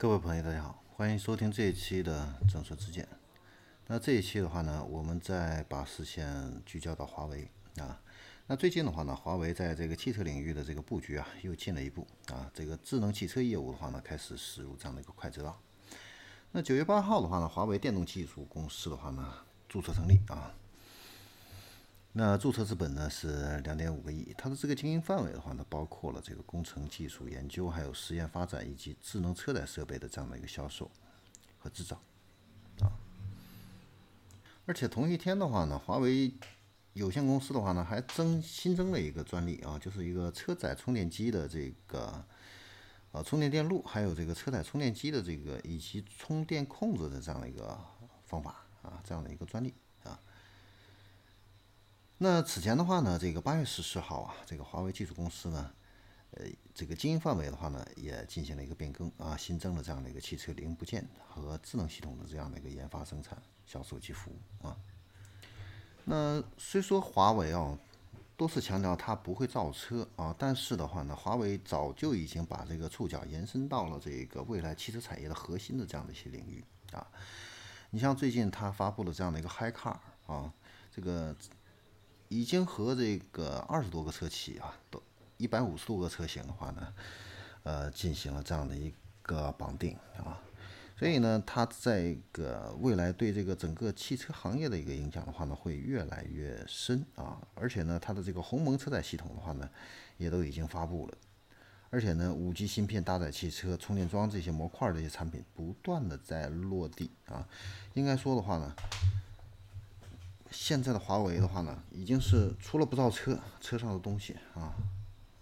各位朋友，大家好，欢迎收听这一期的正说之见。那这一期的话呢，我们再把视线聚焦到华为啊。那最近的话呢，华为在这个汽车领域的这个布局啊，又进了一步啊。这个智能汽车业务的话呢，开始驶入这样的一个快车道。那九月八号的话呢，华为电动技术公司的话呢，注册成立啊。那注册资本呢是两点五个亿，它的这个经营范围的话呢，包括了这个工程技术研究，还有实验发展以及智能车载设备的这样的一个销售和制造啊。而且同一天的话呢，华为有限公司的话呢，还增新增了一个专利啊，就是一个车载充电机的这个呃充电电路，还有这个车载充电机的这个以及充电控制的这样的一个方法啊，这样的一个专利。那此前的话呢，这个八月十四号啊，这个华为技术公司呢，呃，这个经营范围的话呢，也进行了一个变更啊，新增了这样的一个汽车零部件和智能系统的这样的一个研发、生产、销售及服务啊。那虽说华为啊，多次强调它不会造车啊，但是的话呢，华为早就已经把这个触角延伸到了这个未来汽车产业的核心的这样的一些领域啊。你像最近它发布了这样的一个 HiCar 啊，这个。已经和这个二十多个车企啊，都一百五十多个车型的话呢，呃，进行了这样的一个绑定啊，所以呢，它在这个未来对这个整个汽车行业的一个影响的话呢，会越来越深啊，而且呢，它的这个鸿蒙车载系统的话呢，也都已经发布了，而且呢，五 G 芯片搭载汽车充电桩这些模块的一些产品不断的在落地啊，应该说的话呢。现在的华为的话呢，已经是除了不造车，车上的东西啊，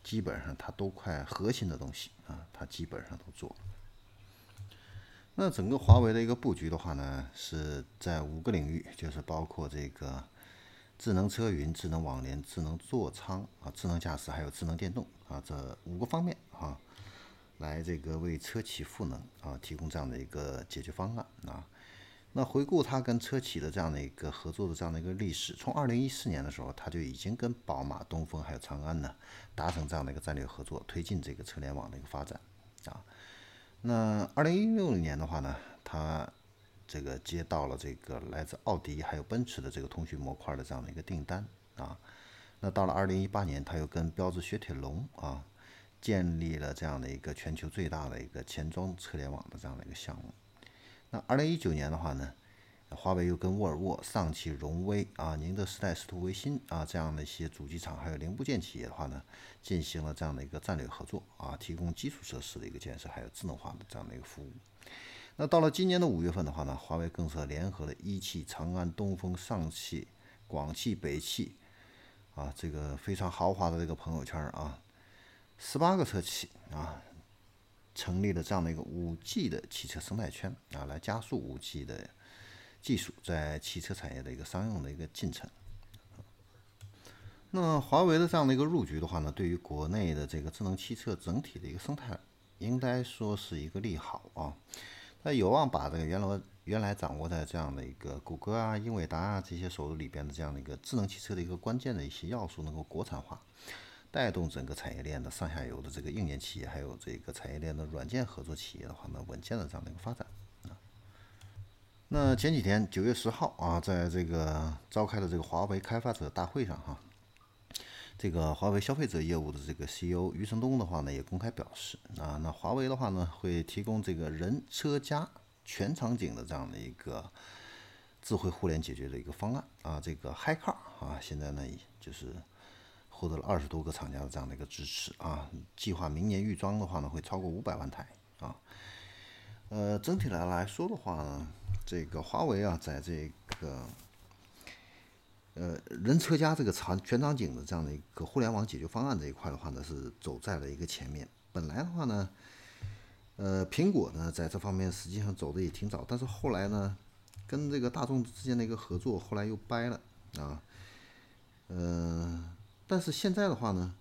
基本上它都快核心的东西啊，它基本上都做。那整个华为的一个布局的话呢，是在五个领域，就是包括这个智能车云、智能网联、智能座舱啊、智能驾驶，还有智能电动啊这五个方面啊，来这个为车企赋能啊，提供这样的一个解决方案啊。那回顾他跟车企的这样的一个合作的这样的一个历史，从二零一四年的时候，他就已经跟宝马、东风还有长安呢达成这样的一个战略合作，推进这个车联网的一个发展啊。那二零一六年的话呢，他这个接到了这个来自奥迪还有奔驰的这个通讯模块的这样的一个订单啊。那到了二零一八年，他又跟标致雪铁龙啊建立了这样的一个全球最大的一个前装车联网的这样的一个项目。那二零一九年的话呢，华为又跟沃尔沃、上汽、荣威啊、宁德时代、斯图维新啊这样的一些主机厂还有零部件企业的话呢，进行了这样的一个战略合作啊，提供基础设施的一个建设，还有智能化的这样的一个服务。那到了今年的五月份的话呢，华为更是联合了一汽、长安、东风、上汽、广汽、北汽啊，这个非常豪华的这个朋友圈啊，十八个车企啊。成立了这样的一个五 G 的汽车生态圈啊，来加速五 G 的技术在汽车产业的一个商用的一个进程。那华为的这样的一个入局的话呢，对于国内的这个智能汽车整体的一个生态，应该说是一个利好啊。那有望把这个原来原来掌握在这样的一个谷歌啊、英伟达啊这些手里边的这样的一个智能汽车的一个关键的一些要素能够国产化。带动整个产业链的上下游的这个硬件企业，还有这个产业链的软件合作企业的话呢，稳健的这样的一个发展啊。那前几天九月十号啊，在这个召开的这个华为开发者大会上哈，这个华为消费者业务的这个 CEO 余承东的话呢，也公开表示啊，那华为的话呢，会提供这个人车家全场景的这样的一个智慧互联解决的一个方案啊，这个 HiCar 啊，现在呢就是。获得了二十多个厂家的这样的一个支持啊，计划明年预装的话呢，会超过五百万台啊。呃，整体来来说的话呢，这个华为啊，在这个呃人车家这个场全场景的这样的一个互联网解决方案这一块的话呢，是走在了一个前面。本来的话呢，呃，苹果呢在这方面实际上走的也挺早，但是后来呢，跟这个大众之间的一个合作，后来又掰了啊，嗯。但是现在的话呢，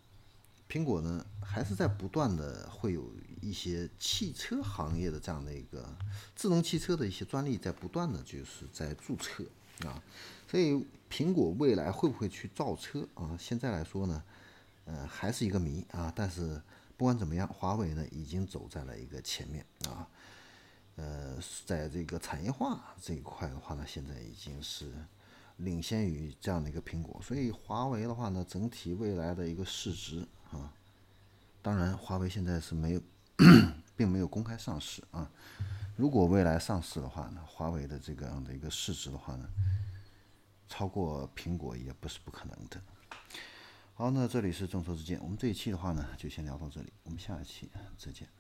苹果呢还是在不断的会有一些汽车行业的这样的一个智能汽车的一些专利在不断的就是在注册啊，所以苹果未来会不会去造车啊？现在来说呢，呃还是一个谜啊。但是不管怎么样，华为呢已经走在了一个前面啊。呃，在这个产业化这一块的话呢，现在已经是领先于这样的一个苹果。所以华为的话呢，整体未来的一个市值啊，当然华为现在是没有，并没有公开上市啊。如果未来上市的话呢，华为的这个样的一个市值的话呢，超过苹果也不是不可能的。好，那这里是众说之见，我们这一期的话呢，就先聊到这里，我们下一期再见。